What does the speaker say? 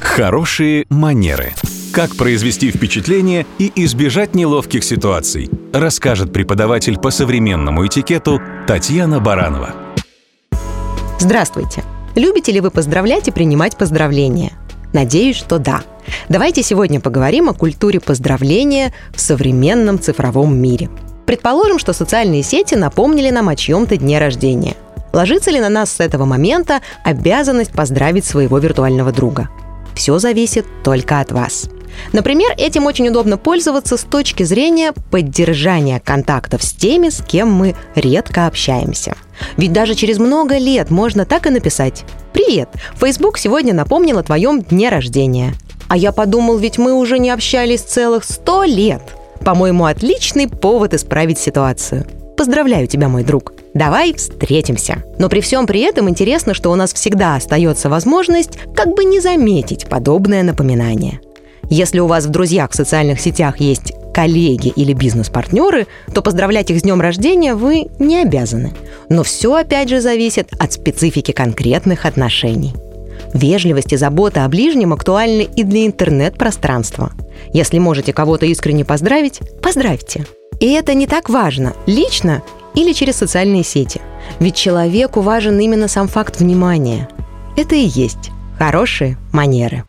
Хорошие манеры. Как произвести впечатление и избежать неловких ситуаций, расскажет преподаватель по современному этикету Татьяна Баранова. Здравствуйте! Любите ли вы поздравлять и принимать поздравления? Надеюсь, что да. Давайте сегодня поговорим о культуре поздравления в современном цифровом мире. Предположим, что социальные сети напомнили нам о чьем-то дне рождения. Ложится ли на нас с этого момента обязанность поздравить своего виртуального друга? Все зависит только от вас. Например, этим очень удобно пользоваться с точки зрения поддержания контактов с теми, с кем мы редко общаемся. Ведь даже через много лет можно так и написать «Привет! Facebook сегодня напомнил о твоем дне рождения». А я подумал, ведь мы уже не общались целых сто лет. По-моему, отличный повод исправить ситуацию. Поздравляю тебя, мой друг. Давай встретимся. Но при всем при этом интересно, что у нас всегда остается возможность как бы не заметить подобное напоминание. Если у вас в друзьях в социальных сетях есть коллеги или бизнес-партнеры, то поздравлять их с днем рождения вы не обязаны. Но все опять же зависит от специфики конкретных отношений. Вежливость и забота о ближнем актуальны и для интернет-пространства. Если можете кого-то искренне поздравить, поздравьте. И это не так важно, лично или через социальные сети. Ведь человеку важен именно сам факт внимания. Это и есть хорошие манеры.